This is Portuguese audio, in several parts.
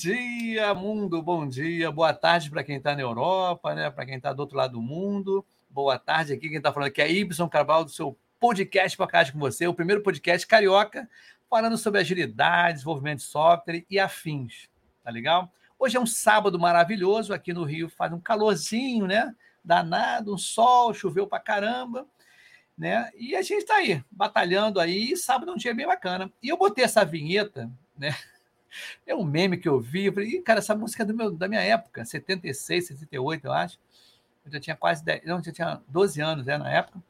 Dia, mundo, bom dia. Boa tarde para quem está na Europa, né? para quem está do outro lado do mundo. Boa tarde aqui, quem está falando aqui é Ibson Carvalho, do seu podcast Podcast com você, o primeiro podcast carioca, falando sobre agilidade, desenvolvimento de software e afins. Tá legal? Hoje é um sábado maravilhoso, aqui no Rio faz um calorzinho, né? Danado, um sol, choveu para caramba né? E a gente está aí, batalhando aí, e sábado é um dia bem bacana. E eu botei essa vinheta, né? É um meme que eu vi, eu falei, cara, essa música é do meu, da minha época, 76, 78, eu acho. Eu já tinha quase 10, não, já tinha 12 anos né, na época.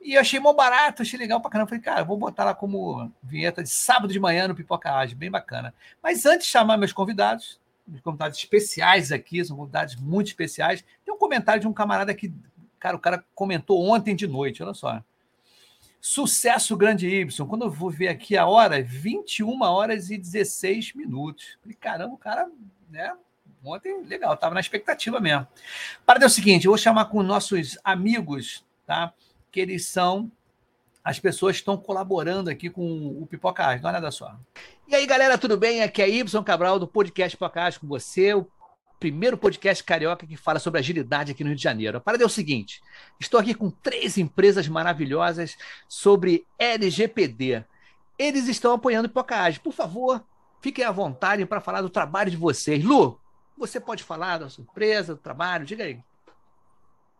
E eu achei mó barato, achei legal pra caramba. Falei, cara, vou botar lá como vinheta de sábado de manhã no Pipoca Ágil, bem bacana. Mas antes de chamar meus convidados, meus convidados especiais aqui, são convidados muito especiais, tem um comentário de um camarada que Cara, o cara comentou ontem de noite, olha só. Sucesso grande Y. Quando eu vou ver aqui a hora, 21 horas e 16 minutos. Falei, caramba, o cara, né? Ontem, legal, estava na expectativa mesmo. Para é o seguinte, eu vou chamar com nossos amigos, tá? Que eles são as pessoas que estão colaborando aqui com o Pipoca Arte. Dá uma olhada só. E aí, galera, tudo bem? Aqui é Y Cabral do podcast Pipoca Arte com você, o primeiro podcast carioca que fala sobre agilidade aqui no Rio de Janeiro. A parada é o seguinte: estou aqui com três empresas maravilhosas sobre LGPD. Eles estão apoiando o Pipocage. Por favor, fiquem à vontade para falar do trabalho de vocês. Lu, você pode falar da sua empresa, do trabalho? Diga aí.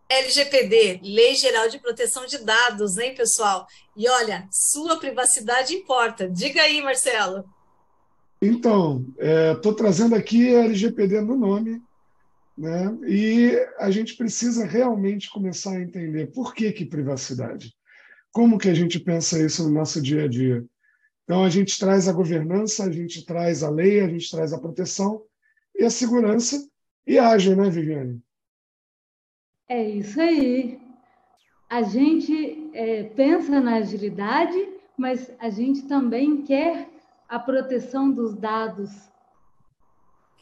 LGPD, Lei Geral de Proteção de Dados, hein, pessoal? E olha, sua privacidade importa. Diga aí, Marcelo. Então, estou é, trazendo aqui a LGPD no nome, né? e a gente precisa realmente começar a entender por que, que privacidade. Como que a gente pensa isso no nosso dia a dia? Então, a gente traz a governança, a gente traz a lei, a gente traz a proteção e a segurança e ágil, né, Viviane? É isso aí. A gente é, pensa na agilidade, mas a gente também quer a proteção dos dados.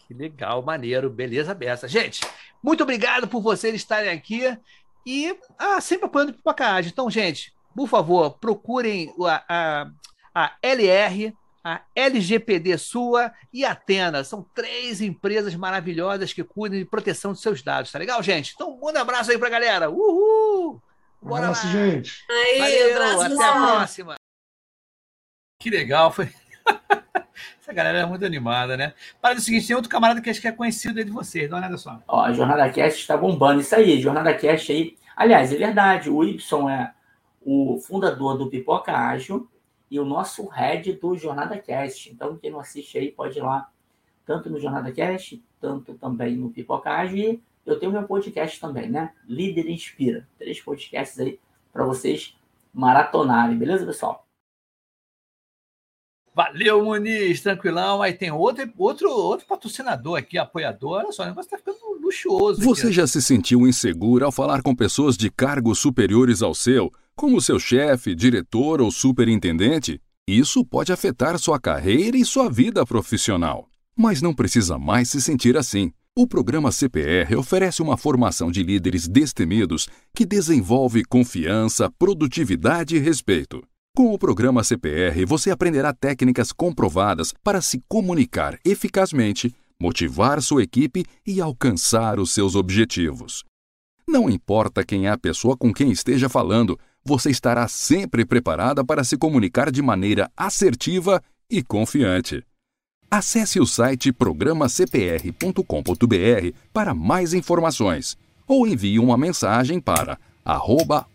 Que legal, maneiro, beleza beça. Gente, muito obrigado por vocês estarem aqui e ah, sempre apoiando o Pipocagem. Então, gente, por favor, procurem a, a, a LR, a LGPD Sua e a Atena. São três empresas maravilhosas que cuidam de proteção dos seus dados, tá legal, gente? Então, um manda abraço aí pra galera. Uhul! Bora abraço, lá. gente. Aí, Valeu, abraço até a próxima. Que legal, foi essa galera é muito animada, né? Para o seguinte, tem outro camarada que acho que é conhecido aí de vocês, dá uma olhada só. Ó, a Jornada Cast está bombando. Isso aí, Jornada Cast aí. Aliás, é verdade, o Y é o fundador do Pipoca Ágil e o nosso head do Jornada Cast. Então, quem não assiste aí pode ir lá, tanto no Jornada Cast, tanto também no Pipoca Ágil. E eu tenho meu podcast também, né? Líder Inspira. Três podcasts aí para vocês maratonarem, beleza, pessoal? Valeu, Muniz, tranquilão. Aí tem outro, outro, outro patrocinador aqui, apoiador. Olha só, o negócio tá ficando luxuoso. Você aqui. já se sentiu inseguro ao falar com pessoas de cargos superiores ao seu, como seu chefe, diretor ou superintendente? Isso pode afetar sua carreira e sua vida profissional. Mas não precisa mais se sentir assim. O programa CPR oferece uma formação de líderes destemidos que desenvolve confiança, produtividade e respeito. Com o programa CPR, você aprenderá técnicas comprovadas para se comunicar eficazmente, motivar sua equipe e alcançar os seus objetivos. Não importa quem é a pessoa com quem esteja falando, você estará sempre preparada para se comunicar de maneira assertiva e confiante. Acesse o site programacpr.com.br para mais informações ou envie uma mensagem para arroba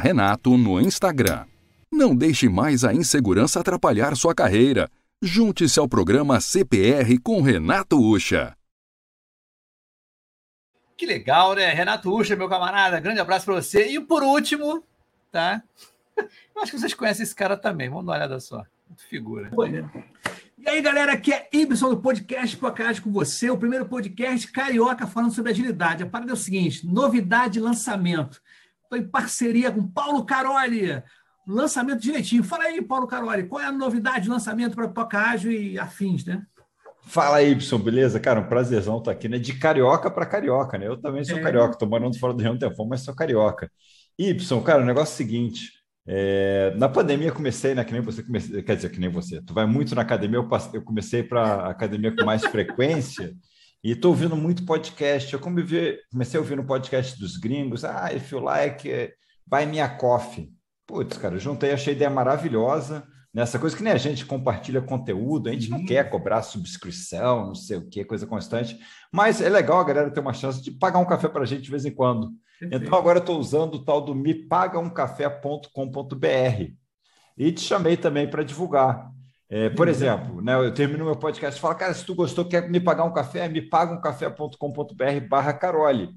Renato no Instagram. Não deixe mais a insegurança atrapalhar sua carreira. Junte-se ao programa CPR com Renato Ucha. Que legal, né? Renato Ucha, meu camarada, grande abraço para você. E por último, tá? Eu acho que vocês conhecem esse cara também. Vamos dar uma olhada só. Muito figura. E aí, galera, aqui é Ibson do podcast Podcast com você, o primeiro podcast carioca falando sobre agilidade. A parada é o seguinte: novidade lançamento. Estou em parceria com Paulo Caroli, lançamento direitinho. Fala aí, Paulo Caroli, qual é a novidade de lançamento para Pocágio e afins, né? Fala aí, Y, beleza? Cara, um prazerzão estar aqui, né? De carioca para carioca, né? Eu também sou é. carioca, tô morando fora do Rio um tempo, mas sou carioca. Y, cara, o negócio é o seguinte: É, na pandemia comecei, né? Que nem você comecei, quer dizer, que nem você. Tu vai muito na academia, eu, passei, eu comecei para academia com mais frequência e estou ouvindo muito podcast. Eu comecei, comecei a ouvir no podcast dos gringos. Ah, if you like, buy me a coffee. Putz, cara, juntei, achei a ideia maravilhosa. Nessa coisa que nem a gente compartilha conteúdo, a gente não uhum. quer cobrar subscrição, não sei o que, coisa constante, mas é legal a galera ter uma chance de pagar um café para a gente de vez em quando. Então agora estou usando o tal do mepagaumcafé.com.br e te chamei também para divulgar. É, por exemplo, né, eu termino meu podcast e falo, cara, se tu gostou, quer me pagar um café, me paga um café.com.br barra Carole.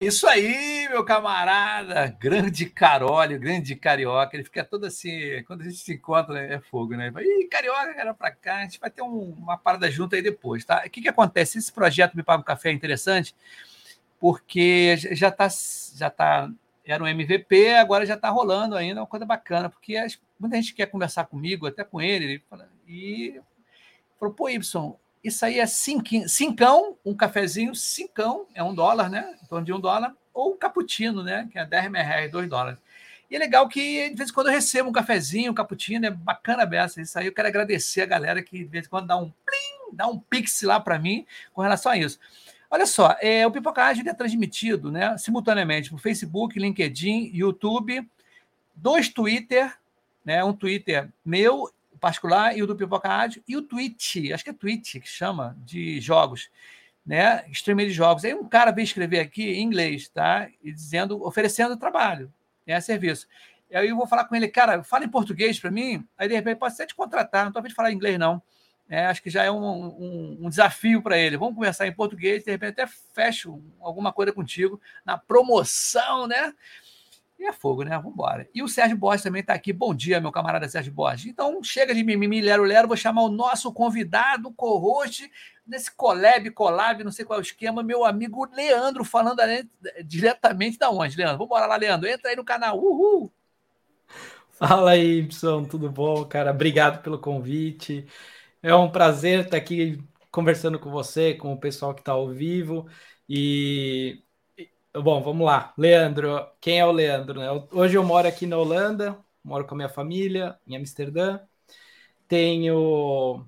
Isso aí, meu camarada, grande Carole, grande carioca. Ele fica todo assim, quando a gente se encontra, né, é fogo, né? Ih, carioca, era pra cá, a gente vai ter um, uma parada junto aí depois, tá? O que, que acontece? Esse projeto Me Paga um Café é interessante porque já está já tá, era um MVP, agora já está rolando ainda, é uma coisa bacana, porque as, muita gente quer conversar comigo, até com ele, ele fala, e falou, pô, Y, isso aí é cinquinho, cincão, um cafezinho, cincão, é um dólar, né? Em torno de um dólar, ou um cappuccino, né? Que é 10 reais, dois dólares. E é legal que, de vez em quando, eu recebo um cafezinho, um cappuccino, é bacana beça. Isso aí eu quero agradecer a galera que, de vez em quando, dá um plim, dá um pix lá para mim com relação a isso. Olha só, é, o Pipoca Ágil é transmitido né, simultaneamente no Facebook, LinkedIn, YouTube, dois Twitter, né, um Twitter meu particular e o do Pipoca Ágil, e o Twitch, acho que é Twitch que chama, de jogos, né? Streaming de jogos. Aí um cara veio escrever aqui em inglês, tá? E dizendo, oferecendo trabalho, né, serviço. Aí eu vou falar com ele, cara, fala em português para mim, aí de repente pode ser te contratar, não estou a de falar inglês, não. É, acho que já é um, um, um desafio para ele. Vamos conversar em português, de repente até fecho alguma coisa contigo na promoção, né? E é fogo, né? Vamos embora. E o Sérgio Borges também está aqui. Bom dia, meu camarada Sérgio Borges. Então, chega de mimimi, lero, lero. Vou chamar o nosso convidado, co-host, nesse collab, collab, não sei qual é o esquema, meu amigo Leandro, falando diretamente da onde, Leandro? Vamos embora lá, Leandro. Entra aí no canal. Uhul! Fala aí, Y, tudo bom, cara? Obrigado pelo convite. É um prazer estar aqui conversando com você, com o pessoal que está ao vivo. E, bom, vamos lá. Leandro, quem é o Leandro? Né? Hoje eu moro aqui na Holanda, moro com a minha família em Amsterdã. Tenho,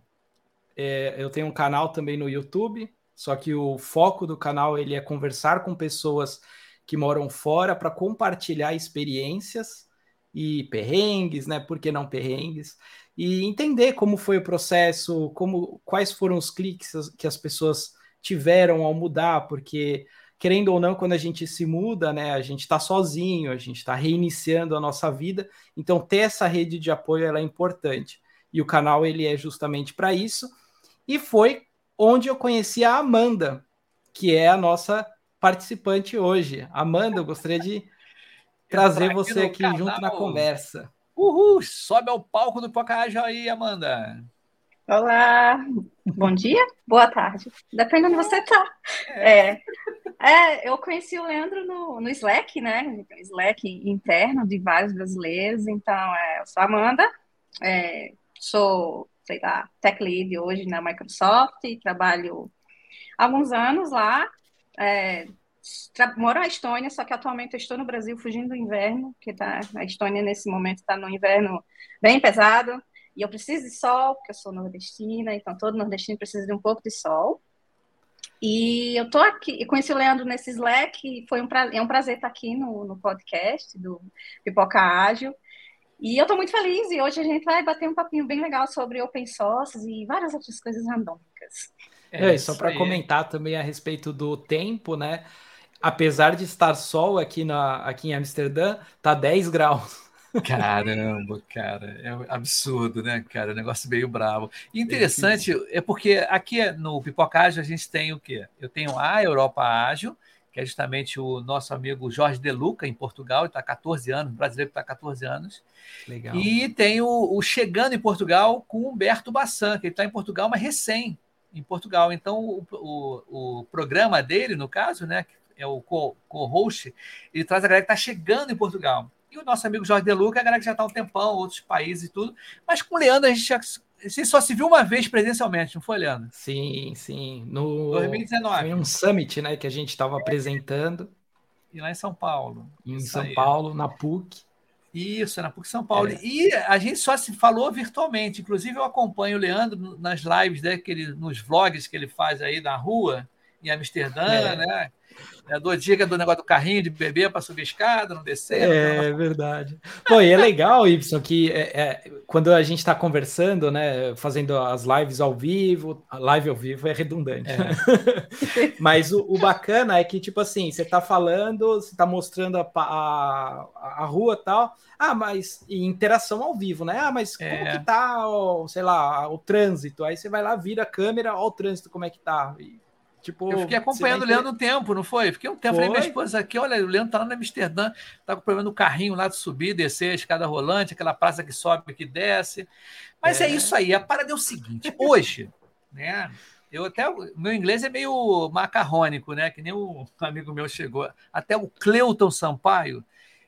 é, eu tenho um canal também no YouTube, só que o foco do canal ele é conversar com pessoas que moram fora para compartilhar experiências e perrengues, né? Por que não perrengues? e entender como foi o processo, como quais foram os cliques que as pessoas tiveram ao mudar, porque querendo ou não, quando a gente se muda, né, a gente está sozinho, a gente está reiniciando a nossa vida, então ter essa rede de apoio é importante. E o canal ele é justamente para isso. E foi onde eu conheci a Amanda, que é a nossa participante hoje. Amanda, eu gostaria de trazer você aqui junto na conversa. Uhul! Sobe ao palco do Pocahontas aí, Amanda. Olá, bom dia, boa tarde, depende onde você está. É. é. eu conheci o Leandro no, no Slack, né? Slack interno de vários brasileiros. Então, é, eu sou Amanda, é, sou, sei lá, tech lead hoje na Microsoft, trabalho há alguns anos lá. É, moro na Estônia, só que atualmente eu estou no Brasil fugindo do inverno, que tá, a Estônia nesse momento está no inverno bem pesado, e eu preciso de sol, porque eu sou nordestina, então todo nordestino precisa de um pouco de sol. E eu tô aqui, conheci o Leandro nesse Slack, e foi um, pra, é um prazer estar aqui no, no podcast do Pipoca Ágil. E eu estou muito feliz e hoje a gente vai bater um papinho bem legal sobre open source e várias outras coisas randômicas. É, só para comentar também a respeito do tempo, né? Apesar de estar sol aqui, na, aqui em Amsterdã, tá 10 graus. Caramba, cara, é absurdo, né, cara? negócio meio bravo. E interessante é porque aqui no Pipoca Ágil a gente tem o quê? Eu tenho a Europa Ágil, que é justamente o nosso amigo Jorge De Luca, em Portugal, está há 14 anos, brasileiro está há 14 anos. Legal. E tem o, o, Chegando em Portugal com Humberto Bassan, que ele está em Portugal, mas recém em Portugal. Então, o, o, o programa dele, no caso, né, é o co-host, ele traz a galera que está chegando em Portugal. E o nosso amigo Jorge Deluca, a galera que já está há um tempão, outros países e tudo. Mas com o Leandro, a gente já você só se viu uma vez presencialmente, não foi, Leandro? Sim, sim. No 2019. Foi um summit, né, que a gente estava apresentando. E lá em São Paulo. Em São aí. Paulo, na PUC. Isso, na PUC São Paulo. É. E a gente só se falou virtualmente. Inclusive, eu acompanho o Leandro nas lives, né, que ele, nos vlogs que ele faz aí na rua, em Amsterdã, é. né? É, do dica do negócio do carrinho de bebê para subir escada, não descer. É não. verdade. Pô, e é legal, Y, que é, é, quando a gente está conversando, né, fazendo as lives ao vivo, a live ao vivo é redundante. É. Mas o, o, bacana é que, tipo assim, você está falando, você está mostrando a, a, a rua e tal. Ah, mas e interação ao vivo, né? Ah, mas como é. que tá, o, sei lá, o trânsito? Aí você vai lá, vira a câmera, ó o trânsito, como é que tá. E Tipo, eu fiquei acompanhando o Leandro um tempo, não foi? Fiquei um tempo, foi? falei, minha esposa aqui, olha, o Leandro tá lá no Amsterdã, tá com problema no carrinho lá de subir, descer a escada rolante, aquela praça que sobe, que desce. Mas é, é isso aí, a parada é o seguinte, hoje, né? Eu até, meu inglês é meio macarrônico, né? Que nem um amigo meu chegou, até o Cleuton Sampaio,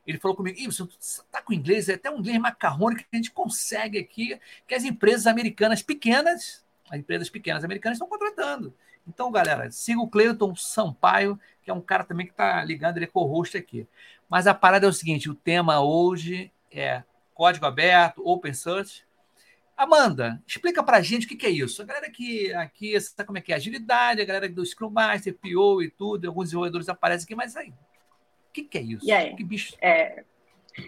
ele falou comigo, Ibson, tu tá com inglês, é até um inglês macarrônico que a gente consegue aqui, que as empresas americanas pequenas, as empresas pequenas americanas estão contratando. Então, galera, siga o Cleiton Sampaio, que é um cara também que está ligando, ele é co-host aqui. Mas a parada é o seguinte: o tema hoje é código aberto, open source. Amanda, explica para a gente o que, que, é isso. A galera que aqui sabe como é que é agilidade, a galera do Scrum Master, PO e tudo, alguns desenvolvedores aparecem aqui, mas aí, o que, que é isso? E aí? Que bicho? É,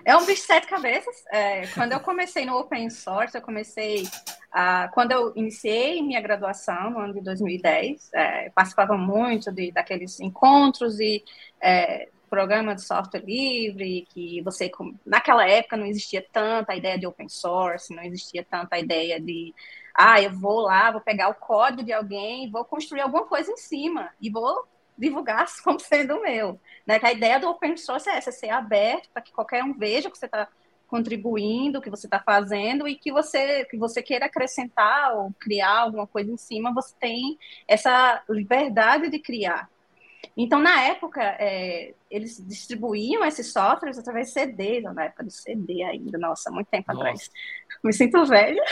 é um bicho de sete cabeças. É, quando eu comecei no open source, eu comecei a, quando eu iniciei minha graduação no ano de 2010, é, participava muito de, daqueles encontros e é, programa de software livre, que você, naquela época não existia tanta ideia de open source, não existia tanta ideia de, ah, eu vou lá, vou pegar o código de alguém, vou construir alguma coisa em cima e vou divulgar como sendo meu. Né? Que a ideia do open source é essa, ser aberto para que qualquer um veja o que você está contribuindo, o que você está fazendo e que você que você queira acrescentar ou criar alguma coisa em cima, você tem essa liberdade de criar. Então, na época, é, eles distribuíam esses softwares através de CD, na época do CD ainda, nossa, muito tempo nossa. atrás. Me sinto velha.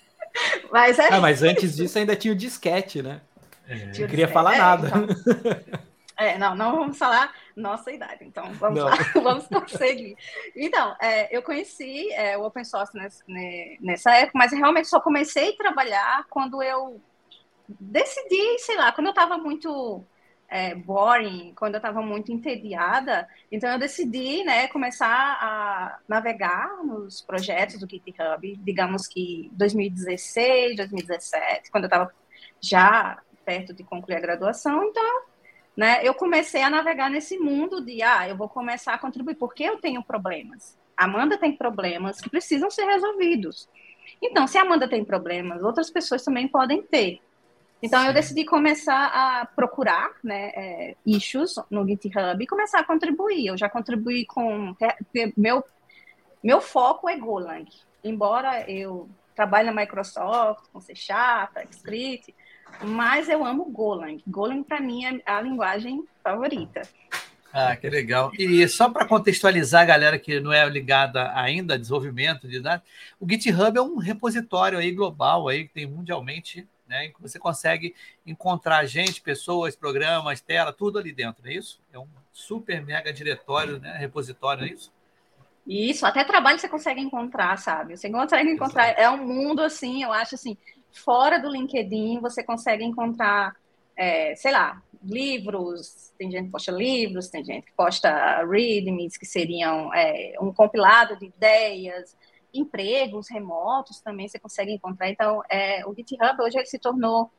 mas é. Ah, mas antes disso ainda tinha o disquete, né? É. Não queria falar é, nada. Então, é, não, não vamos falar nossa idade, então vamos lá, vamos prosseguir. Então, é, eu conheci é, o open source nessa, nessa época, mas realmente só comecei a trabalhar quando eu decidi, sei lá, quando eu estava muito é, boring, quando eu estava muito entediada, então eu decidi, né, começar a navegar nos projetos do GitHub, digamos que 2016, 2017, quando eu estava já perto de concluir a graduação, então, né, eu comecei a navegar nesse mundo de, ah, eu vou começar a contribuir, porque eu tenho problemas. Amanda tem problemas que precisam ser resolvidos. Então, se Amanda tem problemas, outras pessoas também podem ter. Então, Sim. eu decidi começar a procurar né, é, issues no GitHub e começar a contribuir. Eu já contribuí com. Meu, meu foco é Golang. Embora eu trabalhe na Microsoft, com C Sharp, TypeScript, mas eu amo Golang. Golang, para mim, é a linguagem favorita. Ah, que legal. E só para contextualizar a galera que não é ligada ainda a desenvolvimento de dados, o GitHub é um repositório aí global aí que tem mundialmente, né? Que você consegue encontrar gente, pessoas, programas, tela, tudo ali dentro, não é isso? É um super mega diretório, né? Repositório, não é isso? Isso, até trabalho você consegue encontrar, sabe? Você consegue encontrar, Exato. é um mundo assim, eu acho assim, fora do LinkedIn, você consegue encontrar, é, sei lá, livros, tem gente que posta livros, tem gente que posta readmes, que seriam é, um compilado de ideias, empregos remotos também você consegue encontrar. Então, é, o GitHub hoje ele se tornou,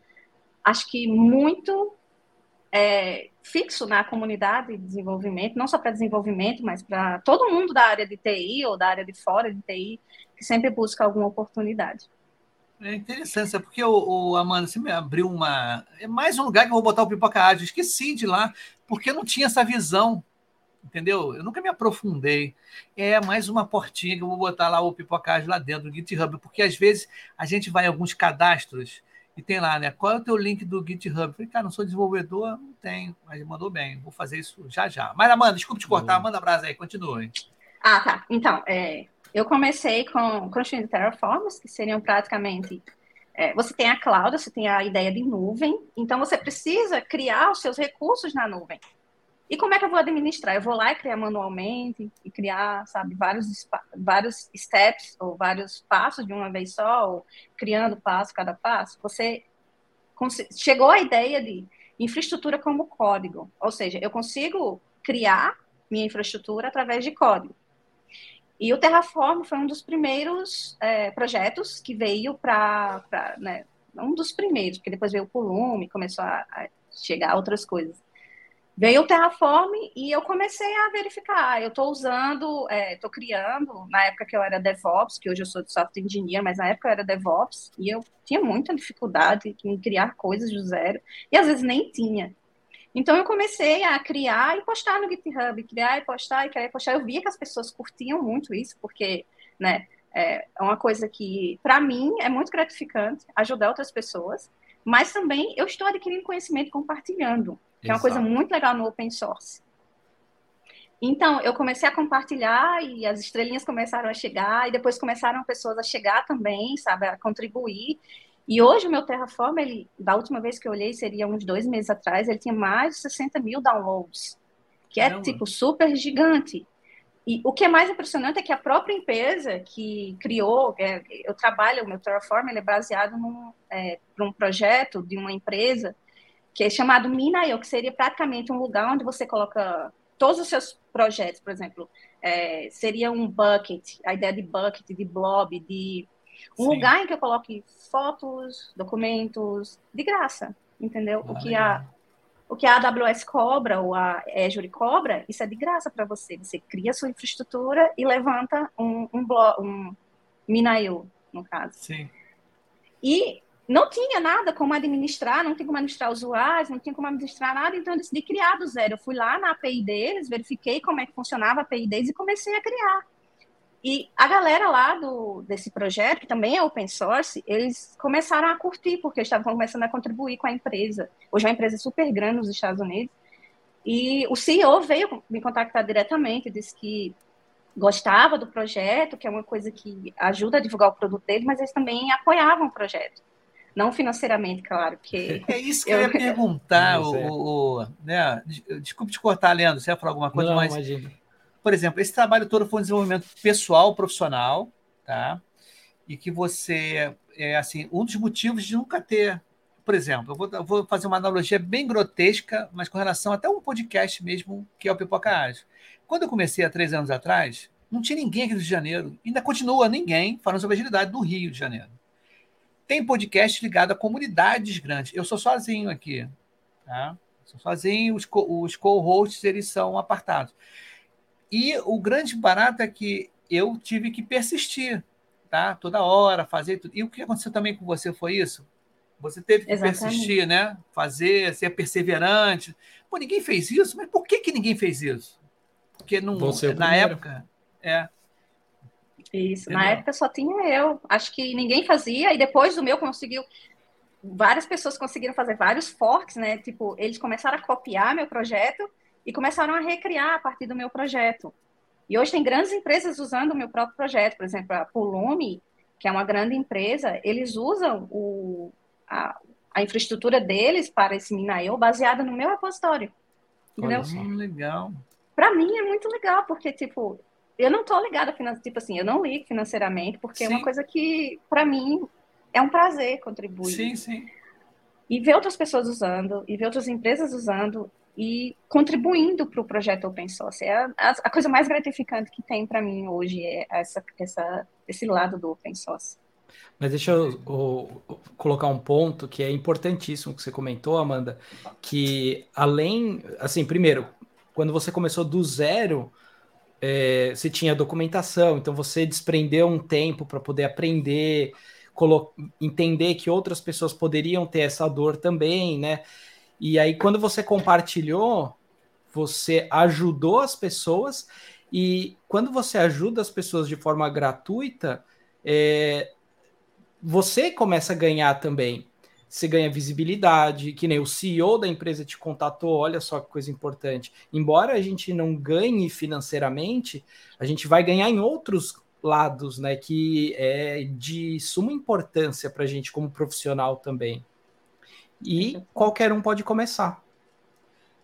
acho que muito é, fixo na comunidade de desenvolvimento, não só para desenvolvimento, mas para todo mundo da área de TI ou da área de fora de TI, que sempre busca alguma oportunidade. É interessante, é porque o, o Amanda, você me abriu uma. É mais um lugar que eu vou botar o Pipoca Ágil. Esqueci de lá, porque eu não tinha essa visão, entendeu? Eu nunca me aprofundei. É mais uma portinha que eu vou botar lá o Pipoca Ágil lá dentro do GitHub, porque às vezes a gente vai em alguns cadastros e tem lá, né? Qual é o teu link do GitHub? Eu falei, cara, não sou desenvolvedor, não tenho, mas mandou bem, vou fazer isso já já. Mas, Amanda, desculpa te cortar, uhum. manda brasa aí, continue. Ah, tá. Então, é, eu comecei com construindo terraforms, que seriam praticamente. É, você tem a cloud, você tem a ideia de nuvem, então você precisa criar os seus recursos na nuvem. E como é que eu vou administrar? Eu vou lá e criar manualmente e criar, sabe, vários, vários steps ou vários passos de uma vez só, ou criando passo cada passo. Você chegou à ideia de infraestrutura como código, ou seja, eu consigo criar minha infraestrutura através de código. E o Terraform foi um dos primeiros é, projetos que veio para, né, um dos primeiros, porque depois veio o Pulume, começou a, a chegar outras coisas. Veio o Terraform e eu comecei a verificar. Eu estou usando, estou é, criando, na época que eu era DevOps, que hoje eu sou de software engineer, mas na época eu era DevOps, e eu tinha muita dificuldade em criar coisas do zero, e às vezes nem tinha. Então eu comecei a criar e postar no GitHub, criar e postar e criar e postar. Eu via que as pessoas curtiam muito isso, porque, né, é uma coisa que, para mim, é muito gratificante ajudar outras pessoas, mas também eu estou adquirindo conhecimento compartilhando que Exato. é uma coisa muito legal no open source. Então, eu comecei a compartilhar e as estrelinhas começaram a chegar, e depois começaram pessoas a chegar também, sabe, a contribuir. E hoje o meu Terraform, ele, da última vez que eu olhei, seria uns dois meses atrás, ele tinha mais de 60 mil downloads, que é, tipo, super gigante. E o que é mais impressionante é que a própria empresa que criou, é, eu trabalho, o meu Terraform, ele é baseado num é, um projeto de uma empresa que é chamado Minayo, que seria praticamente um lugar onde você coloca todos os seus projetos, por exemplo, é, seria um bucket, a ideia de bucket, de blob, de um Sim. lugar em que eu coloque fotos, documentos, de graça, entendeu? Ah, o que a o que a AWS cobra ou a Azure cobra, isso é de graça para você. Você cria sua infraestrutura e levanta um, um, um Minayo, no caso. Sim. E não tinha nada como administrar, não tinha como administrar usuários, não tinha como administrar nada, então eu decidi criar do zero. Eu fui lá na API deles, verifiquei como é que funcionava a API deles e comecei a criar. E a galera lá do, desse projeto, que também é open source, eles começaram a curtir, porque estavam começando a contribuir com a empresa. Hoje é uma empresa super grande nos Estados Unidos. E o CEO veio me contactar diretamente, disse que gostava do projeto, que é uma coisa que ajuda a divulgar o produto dele, mas eles também apoiavam o projeto. Não financeiramente, claro, porque... É isso que eu, eu ia perguntar, o, o, né? Desculpe te cortar, Leandro, você ia falar alguma coisa, Não, mas... Imagina. Por exemplo, esse trabalho todo foi um desenvolvimento pessoal, profissional, tá? E que você, é assim, um dos motivos de nunca ter... Por exemplo, eu vou, eu vou fazer uma analogia bem grotesca, mas com relação até um podcast mesmo, que é o Pipoca Ágil. Quando eu comecei há três anos atrás, não tinha ninguém aqui do Rio de Janeiro. Ainda continua ninguém falando sobre agilidade no Rio de Janeiro. Tem podcast ligado a comunidades grandes. Eu sou sozinho aqui. Tá? Sou sozinho, os, co os co-hosts eles são apartados. E o grande barato é que eu tive que persistir, tá? Toda hora, fazer tudo. E o que aconteceu também com você foi isso? Você teve que Exatamente. persistir, né? Fazer, ser perseverante. Pô, ninguém fez isso, mas por que, que ninguém fez isso? Porque não, você na época. É, isso. Entendeu? Na época só tinha eu. Acho que ninguém fazia, e depois do meu conseguiu. Várias pessoas conseguiram fazer vários forks, né? Tipo, eles começaram a copiar meu projeto e começaram a recriar a partir do meu projeto. E hoje tem grandes empresas usando o meu próprio projeto. Por exemplo, a Pulume, que é uma grande empresa, eles usam o, a, a infraestrutura deles para esse Minayo baseada no meu repositório. Entendeu? Olha, legal. Para mim é muito legal, porque, tipo, eu não tô ligada financeiramente, tipo assim, eu não ligo financeiramente, porque sim. é uma coisa que, para mim, é um prazer contribuir. Sim, sim. e ver outras pessoas usando, e ver outras empresas usando, e contribuindo para o projeto open source. É a, a, coisa mais gratificante que tem para mim hoje é essa, essa, esse lado do open source. Mas deixa eu, eu, colocar um ponto que é importantíssimo que você comentou, Amanda, que além, assim, primeiro, quando você começou do zero, é, você tinha documentação, então você desprendeu um tempo para poder aprender, entender que outras pessoas poderiam ter essa dor também, né? E aí, quando você compartilhou, você ajudou as pessoas, e quando você ajuda as pessoas de forma gratuita, é, você começa a ganhar também. Você ganha visibilidade, que nem o CEO da empresa te contatou, olha só que coisa importante. Embora a gente não ganhe financeiramente, a gente vai ganhar em outros lados, né? Que é de suma importância para a gente como profissional também. E qualquer um pode começar.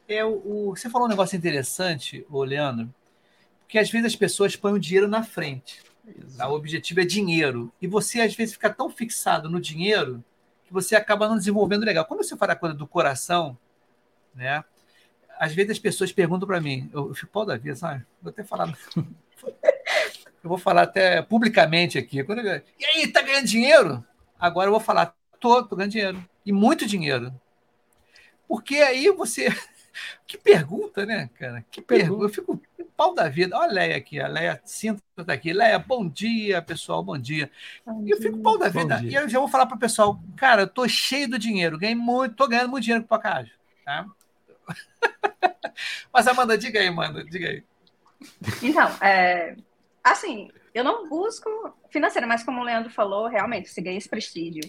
É, o, o, você falou um negócio interessante, o Leandro, porque às vezes as pessoas põem o dinheiro na frente. Tá? O objetivo é dinheiro. E você, às vezes, fica tão fixado no dinheiro que você acaba não desenvolvendo legal. Quando você fala a coisa do coração, né? Às vezes as pessoas perguntam para mim, eu, eu fico pau da vida, sabe? Vou até falar. eu vou falar até publicamente aqui. Quando eu, e aí, tá ganhando dinheiro? Agora eu vou falar, tô, tô ganhando dinheiro e muito dinheiro. Porque aí você. Que pergunta, né, cara? Que pergunta. Eu fico pau da vida. Olha a Leia aqui, a Leia Cinta está aqui. Leia, bom dia, pessoal, bom dia. Bom eu fico pau da vida. E eu já vou falar para o pessoal, cara, eu tô cheio do dinheiro, ganhei muito, tô ganhando muito dinheiro com o Pacage, tá? Mas, Amanda, diga aí, Amanda, diga aí. Então, é, assim, eu não busco financeira, mas como o Leandro falou, realmente, se ganha esse prestígio.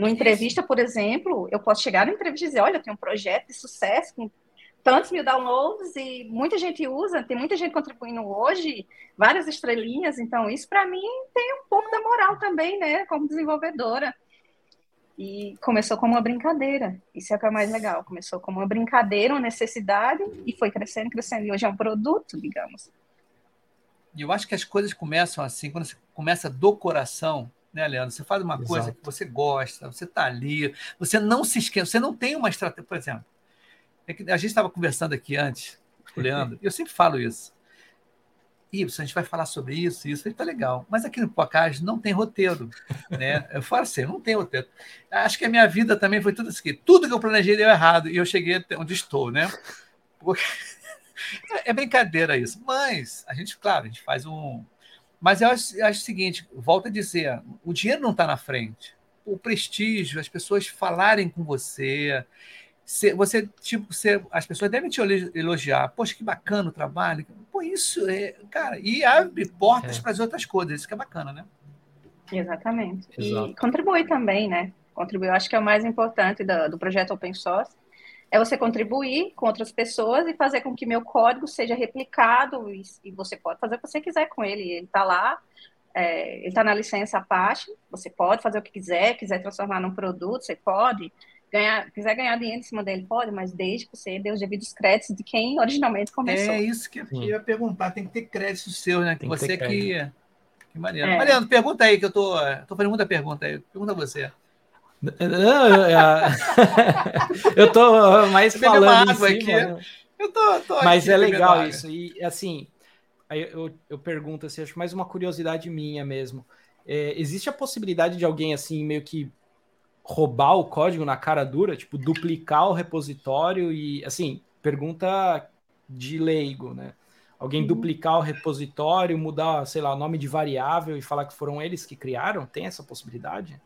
Numa entrevista, por exemplo, eu posso chegar na entrevista e dizer: olha, eu tenho um projeto de sucesso com tantos mil downloads e muita gente usa, tem muita gente contribuindo hoje, várias estrelinhas, então isso para mim tem um pouco da moral também, né, como desenvolvedora. E começou como uma brincadeira, isso é o que é mais legal, começou como uma brincadeira, uma necessidade, e foi crescendo, crescendo, e hoje é um produto, digamos. E eu acho que as coisas começam assim, quando você começa do coração, né, Leandro? Você faz uma Exato. coisa que você gosta, você está ali, você não se esquece, você não tem uma estratégia, por exemplo. É que a gente estava conversando aqui antes, o Leandro, e eu sempre falo isso. Isso, a gente vai falar sobre isso, isso, está legal. Mas aqui no Pocage não tem roteiro, né? Eu falo assim, não tem roteiro. Acho que a minha vida também foi tudo isso aqui. Tudo que eu planejei deu errado e eu cheguei até onde estou, né? Porque... É brincadeira isso. Mas a gente, claro, a gente faz um, mas eu acho, eu acho o seguinte: volto a dizer, o dinheiro não está na frente. O prestígio, as pessoas falarem com você. Você, tipo, você, as pessoas devem te elogiar. Poxa, que bacana o trabalho. Pô, isso é. Cara, e abre portas é. para as outras coisas. Isso que é bacana, né? Exatamente. Exato. E contribui também, né? Contribui, eu acho que é o mais importante do, do projeto open source é você contribuir com outras pessoas e fazer com que meu código seja replicado e, e você pode fazer o que você quiser com ele. Ele está lá, é, ele está na licença Apache, você pode fazer o que quiser, quiser transformar num produto, você pode. Ganhar, quiser ganhar dinheiro em cima dele, pode, mas desde que você dê os devidos créditos de quem originalmente começou. É isso que eu ia perguntar, tem que ter crédito seu, né? Que você que. Que Mariano. É. Mariano, pergunta aí, que eu tô, tô fazendo muita pergunta aí. Pergunta você. eu tô mais falando aqui. Né? Eu tô, tô Mas é legal isso. E assim, eu, eu pergunto assim, acho mais uma curiosidade minha mesmo. É, existe a possibilidade de alguém assim meio que roubar o código na cara dura, tipo duplicar o repositório e assim, pergunta de leigo, né? Alguém uhum. duplicar o repositório, mudar, sei lá, o nome de variável e falar que foram eles que criaram? Tem essa possibilidade?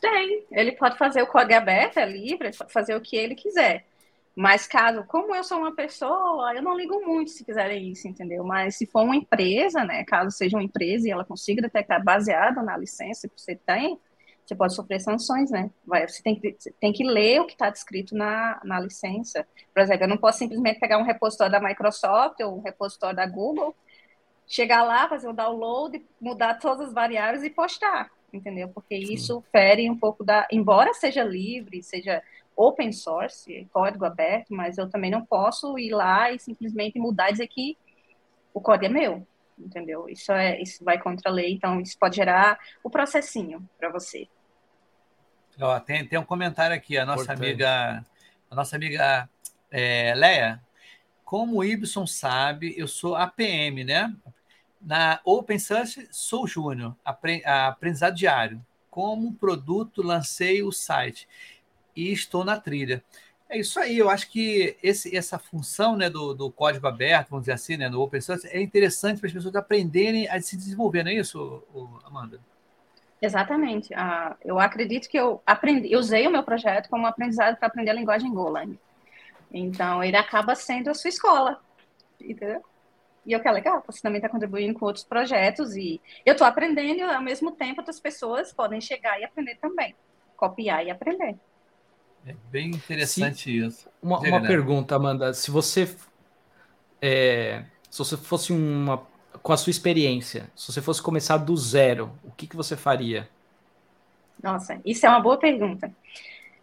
Tem. Ele pode fazer o código aberto, é livre, ele pode fazer o que ele quiser. Mas caso, como eu sou uma pessoa, eu não ligo muito se fizerem isso, entendeu? Mas se for uma empresa, né? Caso seja uma empresa e ela consiga detectar baseado na licença que você tem, você pode sofrer sanções, né? Vai, você tem que, tem que ler o que está descrito na, na licença. Por exemplo, eu não posso simplesmente pegar um repositório da Microsoft ou um repositório da Google, chegar lá, fazer um download, mudar todas as variáveis e postar entendeu? Porque isso fere um pouco da. Embora seja livre, seja open source, código aberto, mas eu também não posso ir lá e simplesmente mudar e dizer que o código é meu, entendeu? Isso é isso vai contra a lei, então isso pode gerar o processinho para você. Ó, tem, tem um comentário aqui, a nossa Importante. amiga, a nossa amiga é, Leia. Como o Ibson sabe, eu sou APM, né? Na Open Source, sou júnior, apre- aprendizado diário. Como produto, lancei o site e estou na trilha. É isso aí, eu acho que esse, essa função né, do, do código aberto, vamos dizer assim, né, do open source, é interessante para as pessoas aprenderem a se desenvolver, não é isso, Amanda? Exatamente. Ah, eu acredito que eu aprendi, eu usei o meu projeto como aprendizado para aprender a linguagem Golang. Então, ele acaba sendo a sua escola, entendeu? E é o que é legal, você também está contribuindo com outros projetos e eu estou aprendendo e ao mesmo tempo outras pessoas podem chegar e aprender também, copiar e aprender. É bem interessante isso. Uma, Diga, uma né? pergunta, Amanda. Se você é, se você fosse uma com a sua experiência, se você fosse começar do zero, o que, que você faria? Nossa, isso é uma boa pergunta.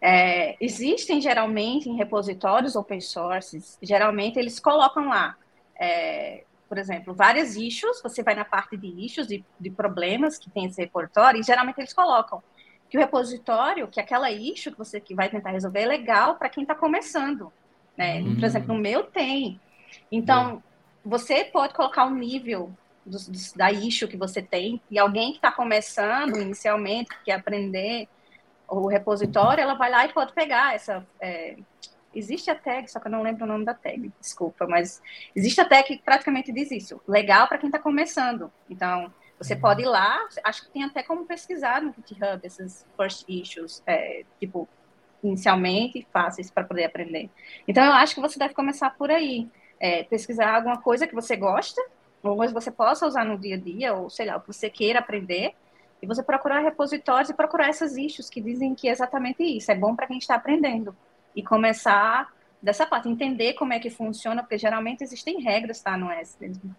É, existem geralmente em repositórios open source, geralmente eles colocam lá, é, por exemplo, várias issues, você vai na parte de issues, de, de problemas que tem esse repositório, e geralmente eles colocam que o repositório, que aquela issue que você que vai tentar resolver é legal para quem está começando. Né? Hum. Por exemplo, no meu tem. Então, você pode colocar um nível dos- dos- da issue que você tem, e alguém que está começando inicialmente, que quer aprender o repositório, ela vai lá e pode pegar essa. é, existe a tag, só que eu não lembro o nome da tag, desculpa, mas existe a tag que praticamente diz isso. Legal para quem está começando. Então, você pode ir lá, acho que tem até como pesquisar no GitHub esses first issues, é, tipo, inicialmente fáceis para poder aprender. Então, eu acho que você deve começar por aí. É, pesquisar alguma coisa que você gosta, ou que você possa usar no dia a dia, ou sei lá, o que você queira aprender, e você procurar repositórios e procurar essas issues que dizem que é exatamente isso. É bom para quem está aprendendo. E começar dessa parte, entender como é que funciona, porque geralmente existem regras, tá? Não é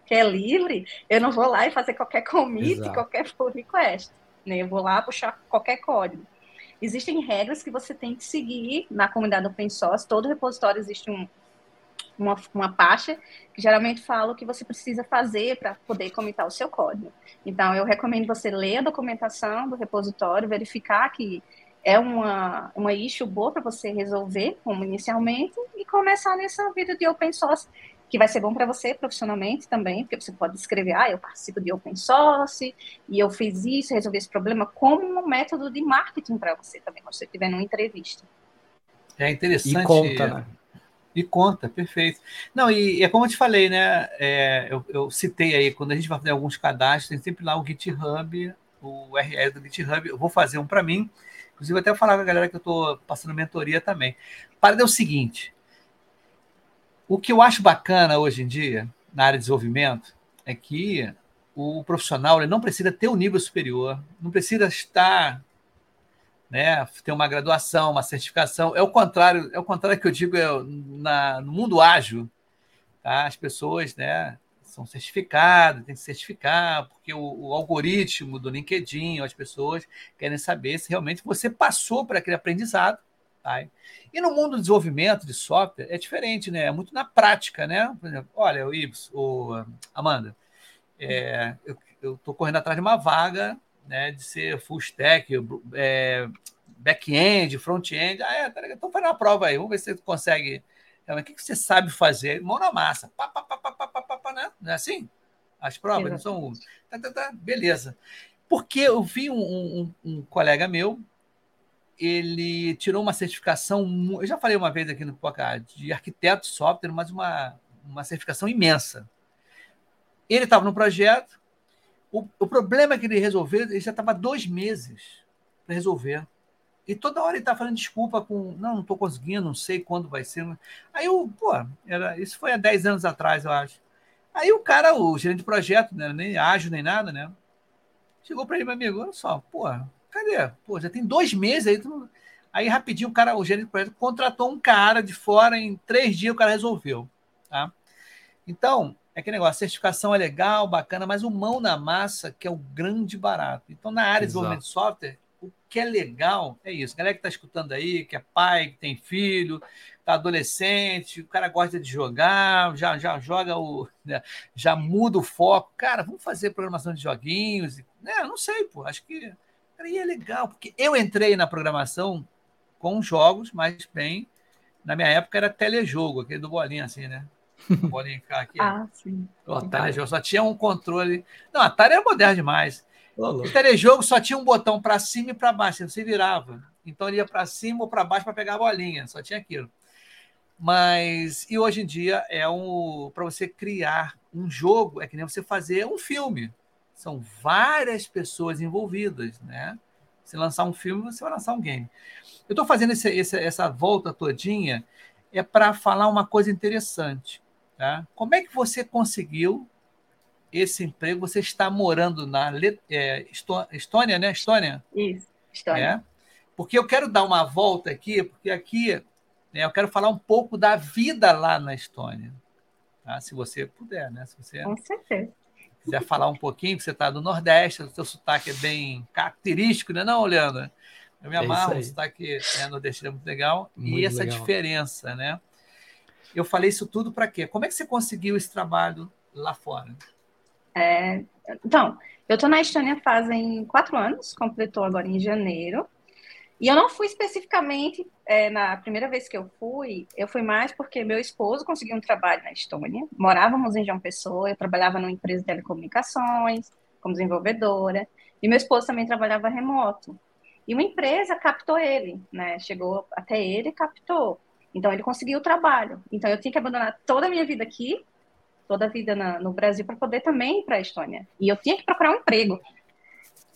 que é livre, eu não vou lá e fazer qualquer commit, Exato. qualquer pull request. Né? Eu vou lá puxar qualquer código. Existem regras que você tem que seguir na comunidade open source, todo repositório existe um, uma, uma pasta que geralmente fala o que você precisa fazer para poder comitar o seu código. Então, eu recomendo você ler a documentação do repositório, verificar que é uma, uma issue boa para você resolver, como inicialmente, e começar nessa vida de open source, que vai ser bom para você profissionalmente também, porque você pode escrever, ah, eu participo de open source, e eu fiz isso, resolvi esse problema, como um método de marketing para você também, quando você estiver numa entrevista. É interessante. E conta, né? E conta, perfeito. Não, e é como eu te falei, né? é, eu, eu citei aí, quando a gente vai fazer alguns cadastros, tem sempre lá o GitHub, o URL do GitHub. Eu vou fazer um para mim. Inclusive, até falar com a galera que eu estou passando mentoria também. Para é o seguinte: o que eu acho bacana hoje em dia, na área de desenvolvimento, é que o profissional ele não precisa ter um nível superior, não precisa estar né, ter uma graduação, uma certificação. É o contrário, é o contrário que eu digo é, na, no mundo ágil, tá? as pessoas né, são certificadas, tem que certificar, porque o, o, algoritmo do LinkedIn, as pessoas querem saber se realmente você passou por aquele aprendizado. Tá? E no mundo do desenvolvimento de software é diferente, né? É muito na prática, né? Por exemplo, olha, o Ibs, o Amanda, é, eu estou correndo atrás de uma vaga né, de ser full stack, é, back-end, front-end. Ah, é, tá. Então faz uma prova aí, vamos ver se você consegue. O que você sabe fazer? Mão na massa. Pá, pá, pá, Não é assim? As provas não são. Tá, tá, tá, beleza. Porque eu vi um, um, um, colega meu, ele tirou uma certificação. Eu já falei uma vez aqui no Poca de arquiteto de software, mas uma, uma certificação imensa. Ele estava no projeto, o, o, problema que ele resolveu, ele já estava dois meses para resolver. E toda hora ele estava fazendo desculpa com, não, não estou conseguindo, não sei quando vai ser. Aí eu, pô, era, isso foi há 10 anos atrás, eu acho. Aí o cara, o gerente de projeto, né, nem ágil nem nada, né? Chegou para ele, meu amigo, olha só, pô, cadê? Pô, já tem dois meses aí. Tu... Aí rapidinho o cara, o gerente de projeto, contratou um cara de fora, em três dias o cara resolveu. Tá? Então, é que negócio, certificação é legal, bacana, mas o mão na massa que é o grande barato. Então, na área de desenvolvimento de software, o que é legal é isso. A galera que está escutando aí, que é pai, que tem filho, adolescente, o cara gosta de jogar, já, já joga o. Né, já muda o foco. Cara, vamos fazer programação de joguinhos. Né, não sei, pô. Acho que E é legal, porque eu entrei na programação com jogos, mas bem, na minha época era telejogo, aquele do bolinha assim, né? bolinha aqui. ah, sim. O Atari só tinha um controle. Não, Atari é moderno demais. O telejogo só tinha um botão para cima e para baixo, você virava. Então ele ia para cima ou para baixo para pegar a bolinha, só tinha aquilo. Mas e hoje em dia é um para você criar um jogo, é que nem você fazer um filme. São várias pessoas envolvidas, né? Se lançar um filme, você vai lançar um game. Eu estou fazendo esse, esse, essa volta todinha é para falar uma coisa interessante. Tá? Como é que você conseguiu esse emprego? Você está morando na é, Estônia, né? Estônia? Isso, Estônia. É? Porque eu quero dar uma volta aqui, porque aqui eu quero falar um pouco da vida lá na Estônia. Tá? Se você puder, né? Se você... Com certeza quiser falar um pouquinho, que você está do Nordeste, o seu sotaque é bem característico, né, não, Leandro? Eu me é amarro, é o sotaque né, nordestino é muito legal. Muito e essa legal. diferença, né? Eu falei isso tudo para quê? Como é que você conseguiu esse trabalho lá fora? É, então, eu estou na Estônia fazem quatro anos, completou agora em janeiro. E eu não fui especificamente, é, na primeira vez que eu fui, eu fui mais porque meu esposo conseguiu um trabalho na Estônia. Morávamos em João Pessoa, eu trabalhava numa empresa de telecomunicações, como desenvolvedora, e meu esposo também trabalhava remoto. E uma empresa captou ele, né? Chegou até ele e captou. Então ele conseguiu o trabalho. Então eu tinha que abandonar toda a minha vida aqui, toda a vida na, no Brasil, para poder também ir para a Estônia. E eu tinha que procurar um emprego.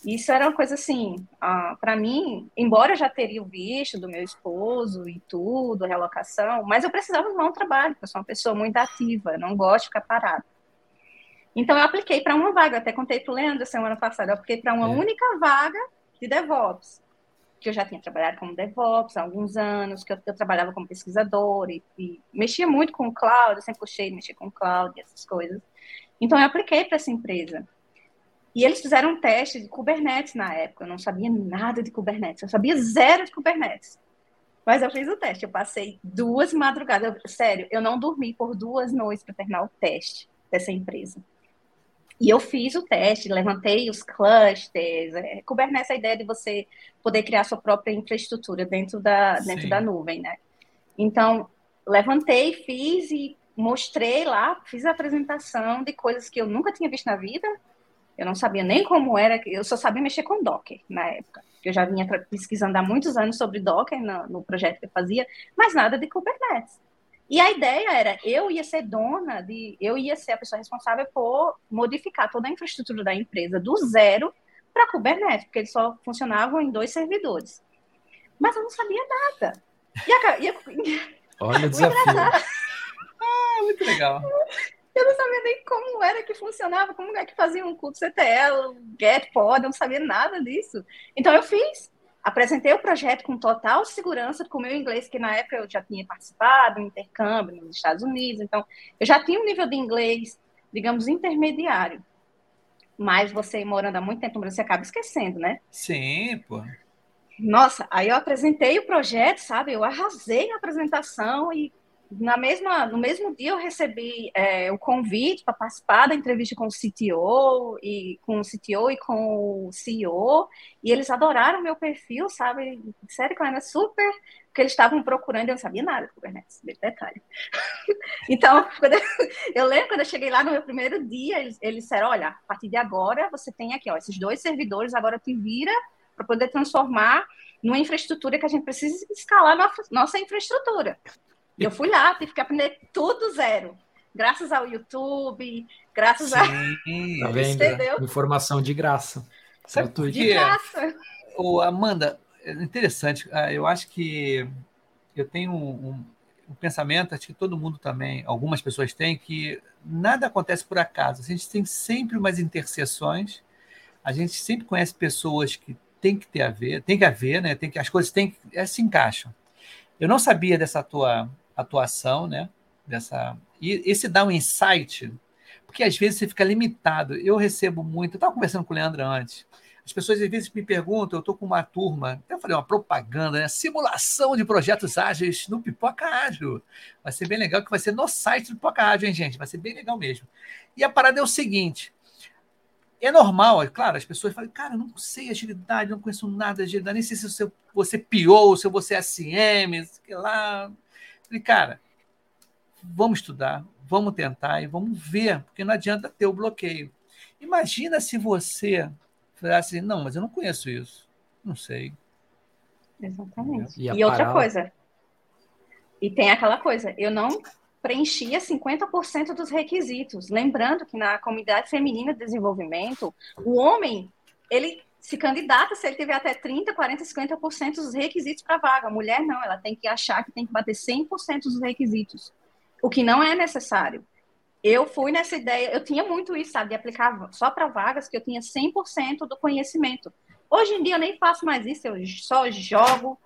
Isso era uma coisa assim, ah, para mim, embora eu já teria o visto do meu esposo e tudo, relocação, mas eu precisava arrumar um trabalho, porque eu sou uma pessoa muito ativa, não gosto de ficar parada. Então eu apliquei para uma vaga, até contei para o Leandro semana passada, eu apliquei para uma é. única vaga de DevOps, que eu já tinha trabalhado como DevOps há alguns anos, que eu, eu trabalhava como pesquisador e, e, mexia muito com o cloud, eu sempre gostei de mexer com o cloud e essas coisas. Então eu apliquei para essa empresa. E eles fizeram um teste de Kubernetes na época. Eu não sabia nada de Kubernetes. Eu sabia zero de Kubernetes. Mas eu fiz o teste. Eu passei duas madrugadas. Eu, sério, eu não dormi por duas noites para terminar o teste dessa empresa. E eu fiz o teste, levantei os clusters. É, Kubernetes é a ideia de você poder criar sua própria infraestrutura dentro da, dentro da nuvem, né? Então, levantei, fiz e mostrei lá, fiz a apresentação de coisas que eu nunca tinha visto na vida, eu não sabia nem como era, eu só sabia mexer com Docker na época. Eu já vinha pesquisando há muitos anos sobre Docker no, no projeto que eu fazia, mas nada de Kubernetes. E a ideia era, eu ia ser dona de, eu ia ser a pessoa responsável por modificar toda a infraestrutura da empresa do zero para Kubernetes, porque eles só funcionavam em dois servidores. Mas eu não sabia nada. E a, e a, Olha o desafio. ah, muito legal. Eu não sabia nem como era que funcionava, como é que fazia um culto CTL, get, pod, eu não sabia nada disso. Então eu fiz, apresentei o projeto com total segurança, com o meu inglês, que na época eu já tinha participado, um intercâmbio nos Estados Unidos, então eu já tinha um nível de inglês, digamos, intermediário. Mas você morando há muito tempo você acaba esquecendo, né? Sim, pô. Nossa, aí eu apresentei o projeto, sabe? Eu arrasei na apresentação e na mesma, no mesmo dia eu recebi é, o convite para participar da entrevista com o CTO e com o CTO e com o CEO e eles adoraram meu perfil, sabe? Sério que eu era super porque eles estavam procurando, eu não sabia nada de Kubernetes, detalhe. então, eu, eu, lembro quando eu cheguei lá no meu primeiro dia, eles, eles disseram, olha, a partir de agora você tem aqui, ó, esses dois servidores, agora te vira para poder transformar numa infraestrutura que a gente precisa escalar nossa, nossa infraestrutura. Eu fui lá, tive que aprender tudo zero. Graças ao YouTube, graças Sim, a. Tá vendo? Entendeu? Informação de graça. Certo? De graça. O Amanda, é interessante. Ah, eu acho que eu tenho um, um, um, pensamento, acho que todo mundo também, algumas pessoas têm, que nada acontece por acaso. A gente tem sempre umas interseções, a gente sempre conhece pessoas que tem que ter a ver, tem que haver, né? Tem que, as coisas tem que, é, se encaixam. Eu não sabia dessa tua atuação, né? Dessa e esse dá um insight, porque às vezes você fica limitado. Eu recebo muito. Estava conversando com o Leandro antes. As pessoas às vezes me perguntam, eu estou com uma turma, eu falei uma propaganda, né? Simulação de projetos ágeis no Pipoca Ágil. Vai ser bem legal, que vai ser no site do Pipoca Ágil, hein, gente? Vai ser bem legal mesmo. E a parada é o seguinte: é normal, é claro, as pessoas falam, cara, eu não sei agilidade, não conheço nada de agilidade, nem sei se você, você piou, se você é SM, sei lá. Falei, cara, vamos estudar, vamos tentar e vamos ver, porque não adianta ter o bloqueio. Imagina se você falasse, não, mas eu não conheço isso, não sei. Exatamente. E, e outra coisa, e tem aquela coisa, eu não preenchia 50% dos requisitos. Lembrando que na comunidade feminina de desenvolvimento, o homem, ele se candidata se ele tiver até 30, 40, 50% dos requisitos para vaga. A mulher não, ela tem que achar que tem que bater 100% dos requisitos, o que não é necessário. Eu fui nessa ideia, eu tinha muito isso, sabe, de aplicar só para vagas que eu tinha 100% do conhecimento. Hoje em dia eu nem faço mais isso, eu só jogo,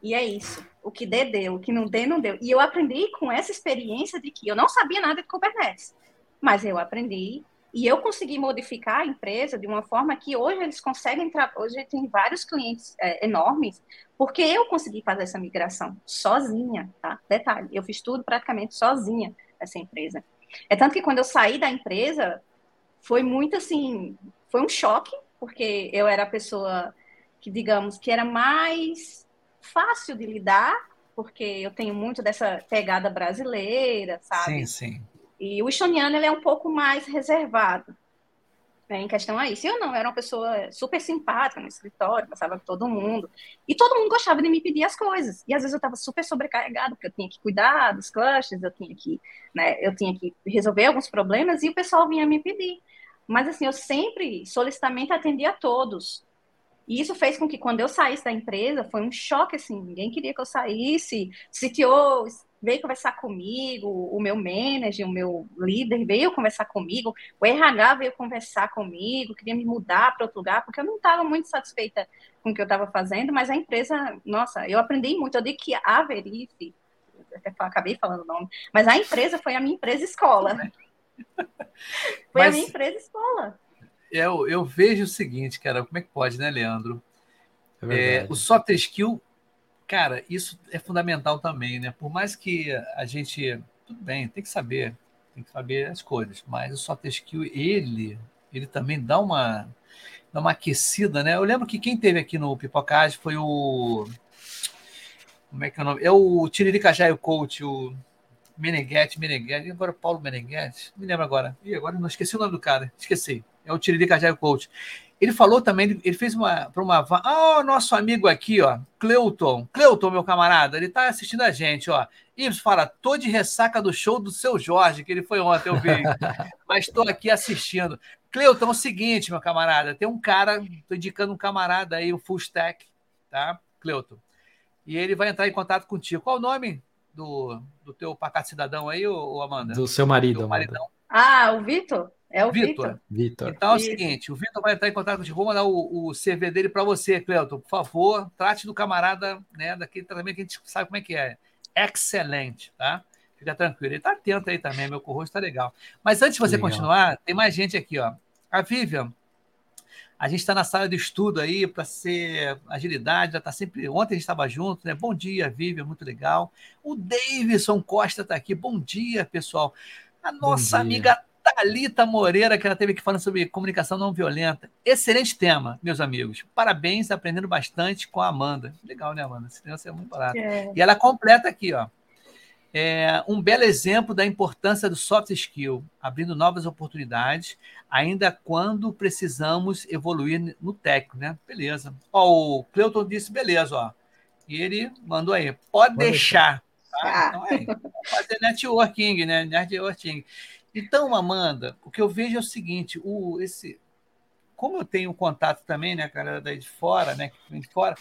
e é isso. O que der, deu. O que não der, não deu. E eu aprendi com essa experiência de que eu não sabia nada de Kubernetes. Mas eu aprendi e eu consegui modificar a empresa de uma forma que hoje eles conseguem. Hoje tem vários clientes é, enormes, porque eu consegui fazer essa migração sozinha, tá? Detalhe, eu fiz tudo praticamente sozinha essa empresa. É tanto que quando eu saí da empresa, foi muito assim, foi um choque, porque eu era a pessoa que, digamos, que era mais fácil de lidar, porque eu tenho muito dessa pegada brasileira, sabe? Sim, sim. E o estoniano ele é um pouco mais reservado em questão a isso. Eu não, eu era uma pessoa super simpática no escritório, passava com todo mundo. E todo mundo gostava de me pedir as coisas. E às vezes eu estava super sobrecarregada, porque eu tinha que cuidar dos clusters, eu tinha que, né, eu tinha que resolver alguns problemas e o pessoal vinha me pedir. Mas assim, eu sempre solicitamente atendia a todos. E isso fez com que quando eu saísse da empresa, foi um choque, assim, ninguém queria que eu saísse. O CTO veio conversar comigo, o meu manager, o meu líder veio conversar comigo, o RH veio conversar comigo, queria me mudar para outro lugar, porque eu não estava muito satisfeita com o que eu estava fazendo, mas a empresa, nossa, eu aprendi muito. Eu digo que a Verife, até acabei falando o nome, mas a empresa foi a minha empresa escola. Foi mas... a minha empresa escola eu, eu vejo o seguinte, cara, como é que pode, né, Leandro? É é, o soft skill, cara, isso é fundamental também, né? Por mais que a gente, tudo bem, tem que saber, tem que saber as coisas, mas o soft skill, ele, ele também dá uma, dá uma aquecida, né? Eu lembro que quem teve aqui no Pipocage foi o, como é que é o nome? É o Tiririca Jaio Coach, o Meneghetti, Meneghetti, agora o Paulo Meneghetti, me lembro agora. Ih, agora não esqueci o nome do cara, esqueci é o Tiririca Agile Coach. Ele falou também, ele fez uma para uma. Ah, oh, nosso amigo aqui, ó, Cleuton. Cleuton, meu camarada, ele está assistindo a gente, ó. Ibs fala, tô de ressaca do show do seu Jorge, que ele foi ontem, eu vi. Mas estou aqui assistindo. Cleuton, é o seguinte, meu camarada, tem um cara, estou indicando um camarada aí, o Full Stack, tá? Cleuton. E ele vai entrar em contato contigo. Qual o nome do, do teu pacato cidadão aí, ô, Amanda? Do seu marido, Amanda. Ah, o Vitor? É o Vitor. Vitor. Então é o seguinte: o Vitor vai entrar em contato contigo. Vou mandar o, o CV dele para você, Cleuton. Por favor, trate do camarada, né? Daquele tratamento que a gente sabe como é que é. Excelente, tá? Fica tranquilo. Ele tá atento aí também, meu corrosto está legal. Mas antes de você legal. continuar, tem mais gente aqui, ó. A Vivian. A gente está na sala de estudo aí para ser agilidade, já está sempre. Ontem a gente estava junto, né? Bom dia, Vivian, muito legal. O Davidson Costa está aqui. Bom dia, pessoal. A nossa amiga Talita Moreira, que ela teve aqui falando sobre comunicação não violenta. Excelente tema, meus amigos. Parabéns, aprendendo bastante com a Amanda. Legal, né, Amanda? Esse tema é muito barato. É. E ela completa aqui, ó. É um belo exemplo da importância do soft skill, abrindo novas oportunidades, ainda quando precisamos evoluir no técnico, né? Beleza. Ó, o Cleuton disse beleza, ó. E ele mandou aí, pode, pode deixar. deixar. Tá? Então é, fazer networking, né? Networking. Então, Amanda, o que eu vejo é o seguinte: o, esse, como eu tenho contato também, né, cara, daí de fora, né, que vem de fora,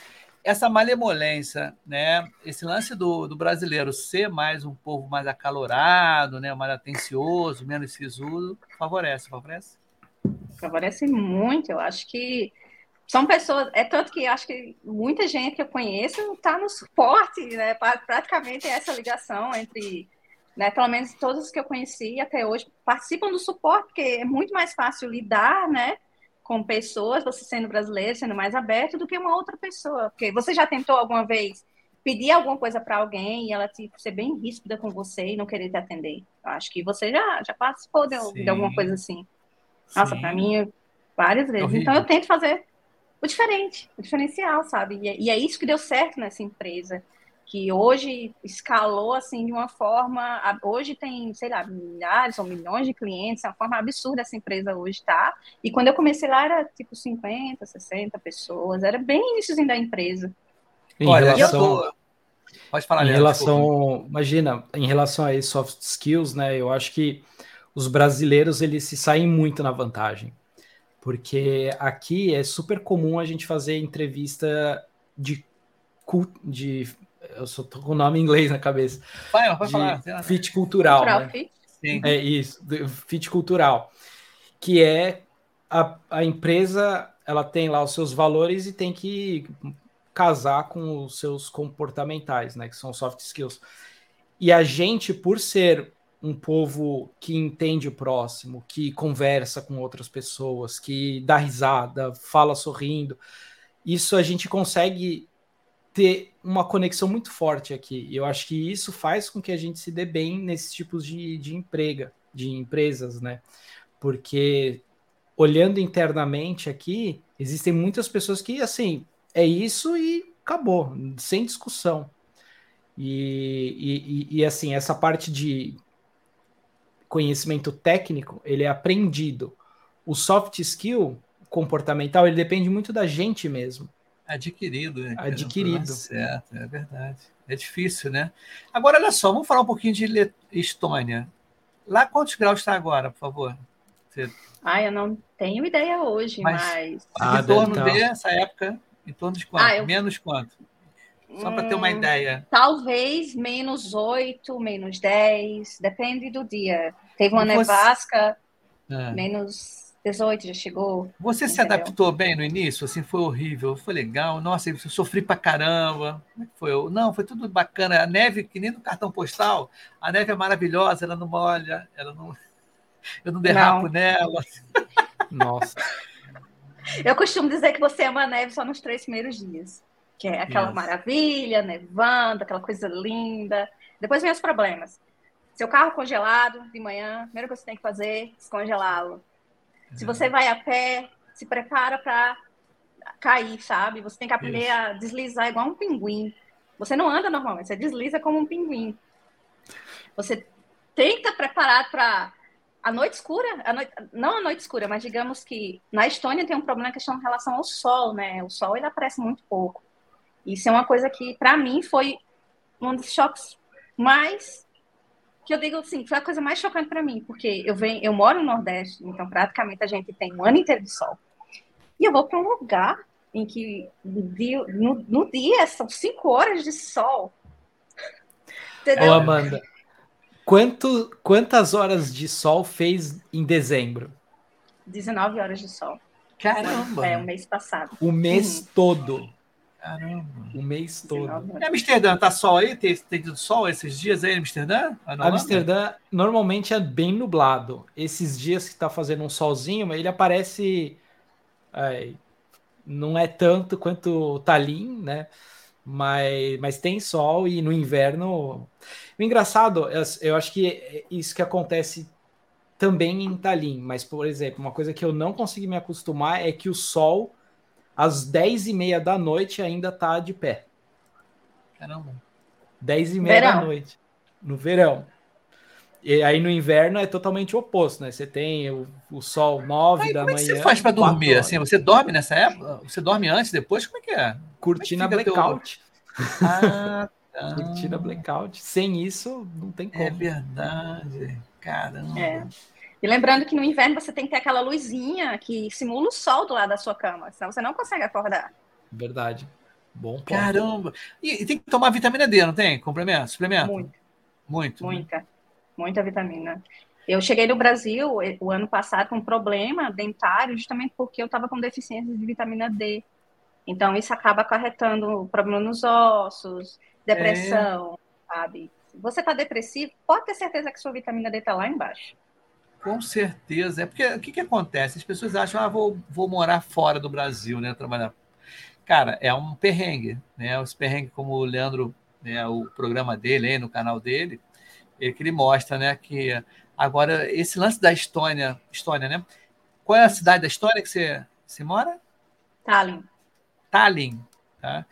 essa malemolência, né, esse lance do, do brasileiro ser mais um povo mais acalorado, né, mais atencioso, menos sisudo, favorece, favorece? Favorece muito. Eu acho que são pessoas, é tanto que acho que muita gente que eu conheço está no suporte, né, praticamente essa ligação entre né? Pelo menos todos os que eu conheci até hoje participam do suporte, porque é muito mais fácil lidar, né? Com pessoas, você sendo brasileiro, sendo mais aberto do que uma outra pessoa. Porque você já tentou alguma vez pedir alguma coisa para alguém e ela tipo, ser bem ríspida com você e não querer te atender. Eu acho que você já, já participou de, alguma coisa assim. Nossa, para mim Várias vezes. Horrível. Então eu tento fazer o diferente, o diferencial, sabe? E, é- e é isso que deu certo nessa empresa, que hoje escalou assim de uma forma. Hoje tem, sei lá, milhares ou milhões de clientes, é uma forma absurda essa empresa hoje tá. E quando eu comecei lá era tipo 50, 60 pessoas, era bem iníciozinho da empresa. Em Olha, eu relação, tô- Pode falar, em Leandro, desculpa. relação, imagina, em relação a esses soft skills, né? Eu acho que os brasileiros eles se saem muito na vantagem, porque aqui é super comum a gente fazer entrevista de de eu só tô com o nome em inglês na cabeça, Vai, pode de falar. fit cultural, Cultural né? fit. Sim. É isso, fit cultural, que é a, a empresa, ela tem lá os seus valores e tem que casar com os seus comportamentais, né, que são soft skills. E a gente, por ser um povo que entende o próximo, que conversa com outras pessoas, que dá risada, fala sorrindo, isso a gente consegue ter uma conexão muito forte aqui. E eu acho que isso faz com que a gente se dê bem nesses tipos de, de emprega, de empresas, né? Porque olhando internamente aqui, existem muitas pessoas que, assim, é isso e acabou, sem discussão. E, e, e, assim, essa parte de conhecimento técnico, ele é aprendido. O soft skill comportamental, ele depende muito da gente mesmo. Adquirido, né? Adquirido. Tá Certo, é verdade. É difícil, né? Agora, olha só, vamos falar um pouquinho de Estônia. Lá quantos graus está agora, por favor? Ah, eu não tenho ideia hoje, Mas- mas. Ah, em torno tá. dessa época, em torno de quanto? Ah, eu- Menos quanto? Só para ter uma Hum, ideia. Talvez menos 8, menos 10, depende do dia. Teve uma E você- nevasca, Ah. menos 18 já chegou. Você se Entendeu? adaptou bem no início? Assim, foi horrível, foi legal. Nossa, eu sofri pra caramba. Como é que foi? Não, foi tudo bacana. A neve, que nem no cartão postal, a neve é maravilhosa, ela não molha, ela não. Eu não derrapo Não. nela. Nossa. Eu costumo dizer que você ama a neve só nos três primeiros dias. Que é aquela maravilha, nevando, aquela coisa linda. Depois vem os problemas. Seu carro congelado de manhã, a primeira coisa que você tem que fazer é descongelá-lo. Se você vai a pé, se prepara para cair, sabe? Você tem que aprender Isso. a deslizar igual um pinguim. Você não anda normalmente, você desliza como um pinguim. Você tem que estar preparado para a noite escura, a noite- não a noite escura, mas digamos que na Estônia tem um problema que chama em relação ao sol, né? O sol ele aparece muito pouco. Isso é uma coisa que para mim foi um dos choques mais que eu digo assim, foi a coisa mais chocante para mim, porque eu venho, eu moro no Nordeste, então praticamente a gente tem um ano inteiro de sol. E eu vou para um lugar em que no dia, no, no dia são cinco horas de sol. Ô, Entendeu? Amanda, quanto, quantas horas de sol fez em dezembro? 19 horas de sol. Caramba! É, o mês passado. O mês todo. Caramba! O mês todo. 19 E. Amsterdã, tá sol aí? Tem, tem tido sol esses dias aí em Amsterdã? Amsterdã normalmente é bem nublado. Esses dias que tá fazendo um solzinho, mas ele aparece. é, não é tanto quanto o Tallinn, né? Mas, mas tem sol e no inverno. O engraçado, eu- eu acho que é isso que acontece também em Tallinn. Mas, por exemplo, uma coisa que eu não consegui me acostumar é que o sol, às 10 e meia da noite, ainda tá de pé. Caramba! 10 e meia da Verão. noite. No verão. E aí no inverno é totalmente o oposto, né? Você tem o, o sol 9 Aí, da como é que manhã. você faz para 4 dormir? Assim, você dorme nessa época? Você dorme antes, depois? Como é que é? Cortina como é blackout. Ah, tá. Cortina blackout. Sem isso, não tem como. É verdade. Caramba. É. E lembrando que no inverno você tem que ter aquela luzinha que simula o sol do lado da sua cama, senão você não consegue acordar. Verdade. Bom ponto. Caramba. E, e tem que tomar vitamina D, não tem? Complemento? Suplemento? Muito, Muito. né? muita, muita vitamina. Eu cheguei no Brasil o ano passado com um problema dentário, justamente porque eu estava com deficiência de vitamina D. Então, isso acaba acarretando problema nos ossos, depressão, sabe? Se você está depressivo, pode ter certeza que sua vitamina D está lá embaixo. Com certeza. É porque o que, que acontece? As pessoas acham, ah, vou, vou morar fora do Brasil, né? Trabalhar. Cara, é um perrengue, né? Os perrengues, como o Leandro, né, o programa dele aí no canal dele, ele, que ele mostra, né? Que agora, esse lance da Estônia, Estônia, né? qual é a cidade da história que você, você mora? Tallinn. Tallinn. Tá?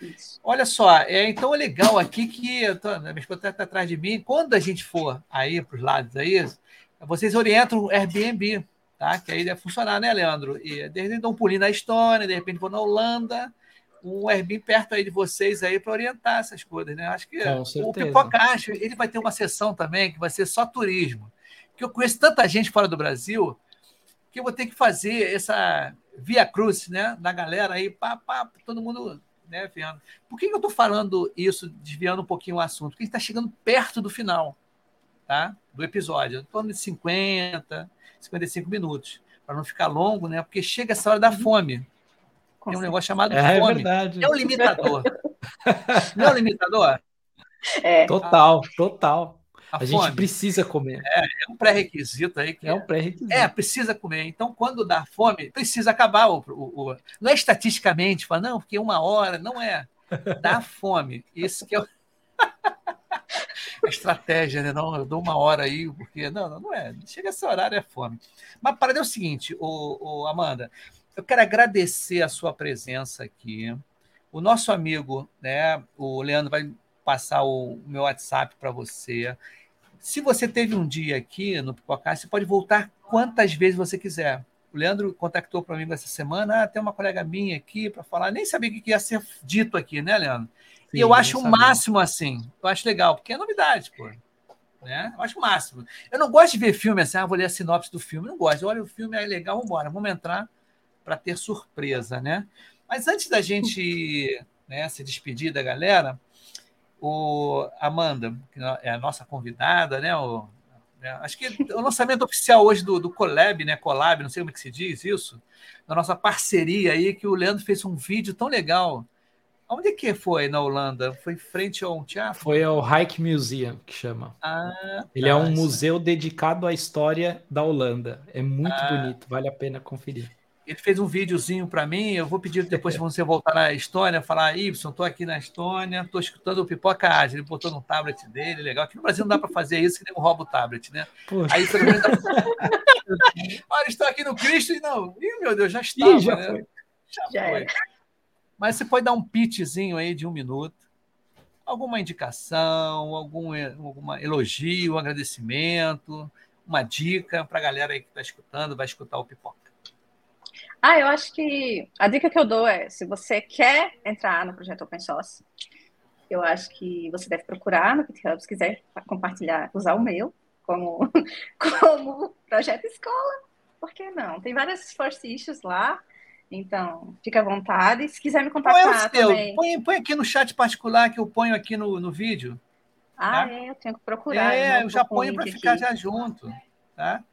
Olha só, é, então é legal aqui que eu tô, a minha esposa está atrás de mim. Quando a gente for aí para os lados aí, vocês orientam o Airbnb, tá? Que aí deve funcionar, né, Leandro? E de repente dá um pulinho na Estônia, de repente vou na Holanda, um Airbnb perto aí de vocês aí para orientar essas coisas, né? Acho que o Pipoca Acho, ele vai ter uma sessão também que vai ser só turismo. Que eu conheço tanta gente fora do Brasil que eu vou ter que fazer essa via cruz, né? Da galera aí, pá, pá, todo mundo né, vendo. Por que, eu estou falando isso, desviando um pouquinho o assunto? Porque a gente está chegando perto do final tá? do episódio, em torno de 50, 55 minutos, para não ficar longo, né? Porque chega essa hora da uhum. fome. Tem um negócio chamado é, fome. É verdade. É um limitador. não é um limitador? É. Total, total. A, a gente precisa comer. É, é um pré-requisito aí. é um pré-requisito. É, precisa comer. Então, quando dá fome, precisa acabar. O, o, o, não é estatisticamente, fala, não, porque uma hora, não é. Dá fome. Isso que é estratégia, né? Não, eu dou uma hora aí, porque. Não, não é. Chega esse horário, é fome. Mas para é o seguinte, o, o Amanda, eu quero agradecer a sua presença aqui. O nosso amigo, né, o Leandro, vai passar o meu WhatsApp para você. Se você teve um dia aqui no Pipocast, você pode voltar quantas vezes você quiser. O Leandro contactou para mim essa semana, ah, tem uma colega minha aqui para falar, nem sabia o que ia ser dito aqui, né, Leandro? Sim, e eu acho o máximo assim, eu acho legal, porque é novidade, pô. Né? Eu acho o máximo. Eu não gosto de ver filme assim, ah, vou ler a sinopse do filme, eu não gosto. Olha, o filme é legal, vamos embora, vamos entrar para ter surpresa, né? Mas antes da gente né, se despedir da galera, o Amanda, que é a nossa convidada, né? O, né, acho que o lançamento oficial hoje do, do Collab, né? Collab, não sei como é que se diz isso, da nossa parceria aí, que o Leandro fez um vídeo tão legal. Onde que foi na Holanda? Foi frente a um teatro? Foi ao Reich Museum, que chama. Ah, Ele tá, é um museu dedicado à história da Holanda. É muito ah, bonito, vale a pena conferir. Ele fez um videozinho para mim. Eu vou pedir depois se você voltar na Estônia, falar: Y, estou aqui na Estônia, estou escutando o Pipoca Ágil. Ele botou no tablet dele, legal. Aqui no Brasil não dá para fazer isso, que nem rouba o tablet, né? Poxa. Aí pelo menos. Olha, estou aqui no Cristo e não. Ih, meu Deus, já estava. Ih, já né? foi. Já, já foi. Mas você pode dar um pitchzinho aí de um minuto. Alguma indicação, algum alguma elogio, um agradecimento, uma dica para a galera aí que está escutando, vai escutar o Pipoca. Ah, eu acho que a dica que eu dou é, se você quer entrar no projeto Open Source, eu acho que você deve procurar no GitHub, se quiser compartilhar, usar o meu como, como projeto escola, por que não? Tem várias first issues lá, então fica à vontade. Se quiser me contactar é o também. Põe, põe, aqui no chat particular que eu ponho aqui no, no vídeo. Ah, tá? é, eu tenho que procurar. É, eu já ponho para ficar já junto, tá?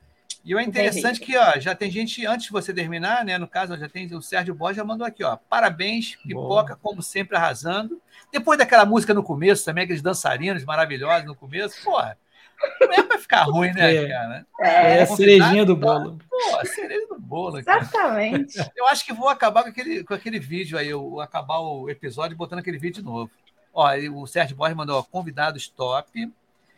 E o interessante que ó, já tem gente, antes de você terminar, né? No caso, já tem o Sérgio Borges já mandou aqui, ó. Parabéns, pipoca, Boa. como sempre, arrasando. Depois daquela música no começo, também, aqueles dançarinos maravilhosos no começo, porra. Não é para ficar ruim, né, é. cara? É, é a cerejinha do bolo. Pô, a cereja do bolo. Cara. Exatamente. Eu acho que vou acabar com aquele, com aquele vídeo aí, eu, acabar o episódio botando aquele vídeo de novo. Ó, o Sérgio Borges mandou, ó, convidados top.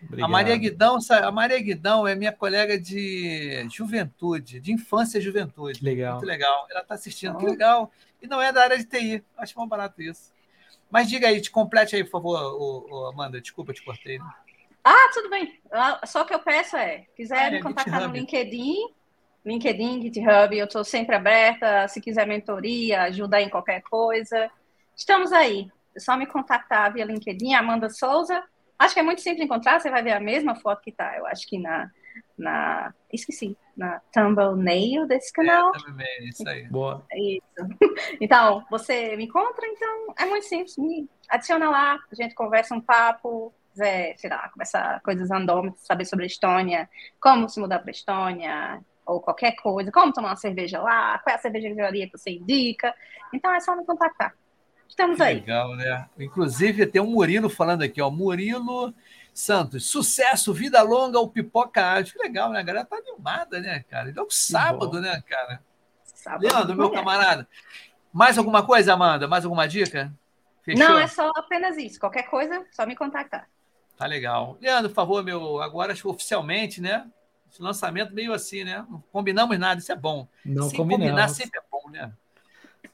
Obrigado. A Maria Guidão, a Maria Guidão é minha colega de juventude, de infância e juventude. Legal. Muito legal. Ela está assistindo, que legal. E não é da área de TI. Acho mais barato isso. Mas diga aí, te complete aí, por favor, o, o Amanda. Desculpa, eu te cortei. Né? Ah, tudo bem. Ah, só que eu peço é, quiser ah, me é contactar GitHub. no LinkedIn, LinkedIn, GitHub, eu estou sempre aberta. Se quiser mentoria, ajudar em qualquer coisa, estamos aí. É só me contactar via LinkedIn, Amanda Souza. Acho que é muito simples encontrar, você vai ver a mesma foto que tá, eu acho que na. na esqueci, na thumbnail desse canal. É, isso aí. Boa. Isso. Então, você me encontra, então é muito simples, me adiciona lá, a gente conversa um papo, quiser, sei lá, começar coisas randômicas, saber sobre a Estônia, como se mudar para a Estônia, ou qualquer coisa, como tomar uma cerveja lá, qual é a cervejaria que você indica. Então é só me contactar. Estamos aí. Legal, né? Inclusive, tem um Murilo falando aqui, ó. Murilo Santos, sucesso, vida longa, o pipoca ágil. Que legal, né? A galera tá animada, né, cara? Então, sábado, né, cara? Sábado Leandro, meu camarada. Mais alguma coisa, Amanda? Mais alguma dica? Fechou? Não, é só apenas isso. Qualquer coisa, só me contactar. Tá legal. Leandro, por favor, meu, agora oficialmente, né? Esse lançamento meio assim, né? Não combinamos nada, isso é bom. Não Sem combinamos. combinar sempre é bom, né?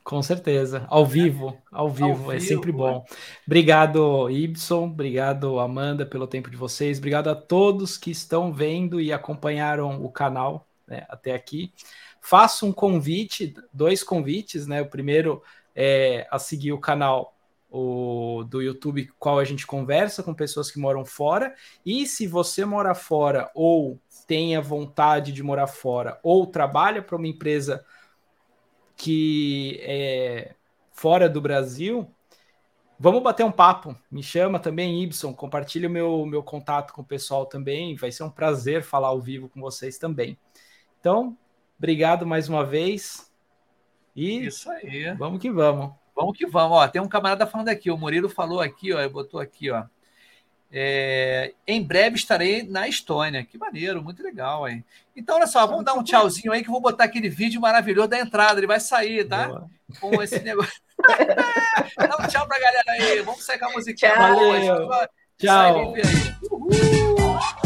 Com certeza. Ao vivo, ao vivo, é sempre bom. Obrigado, Ibson. Obrigado, Amanda, pelo tempo de vocês. Obrigado a todos que estão vendo e acompanharam o canal né, até aqui. Faço um convite, dois convites, né? O primeiro é a seguir o canal o, do YouTube, qual a gente conversa com pessoas que moram fora. E se você mora fora ou tenha vontade de morar fora ou trabalha para uma empresa que é fora do Brasil, vamos bater um papo. Me chama também, Ibson, compartilha o meu, meu contato com o pessoal também. Vai ser um prazer falar ao vivo com vocês também. Então, obrigado mais uma vez. E Isso aí. vamos que vamos. Vamos que vamos. Ó, tem um camarada falando aqui. O Murilo falou aqui, ó, botou aqui, ó. É, em breve estarei na Estônia. Que maneiro, muito legal, hein? Então, olha só, vamos dar um tchauzinho aí que eu vou botar aquele vídeo maravilhoso da entrada. Ele vai sair, tá? Boa. Com esse negócio. Dá um tchau pra galera aí. Vamos sair com a musiquinha. Tchau. boa. Tchau. Sai.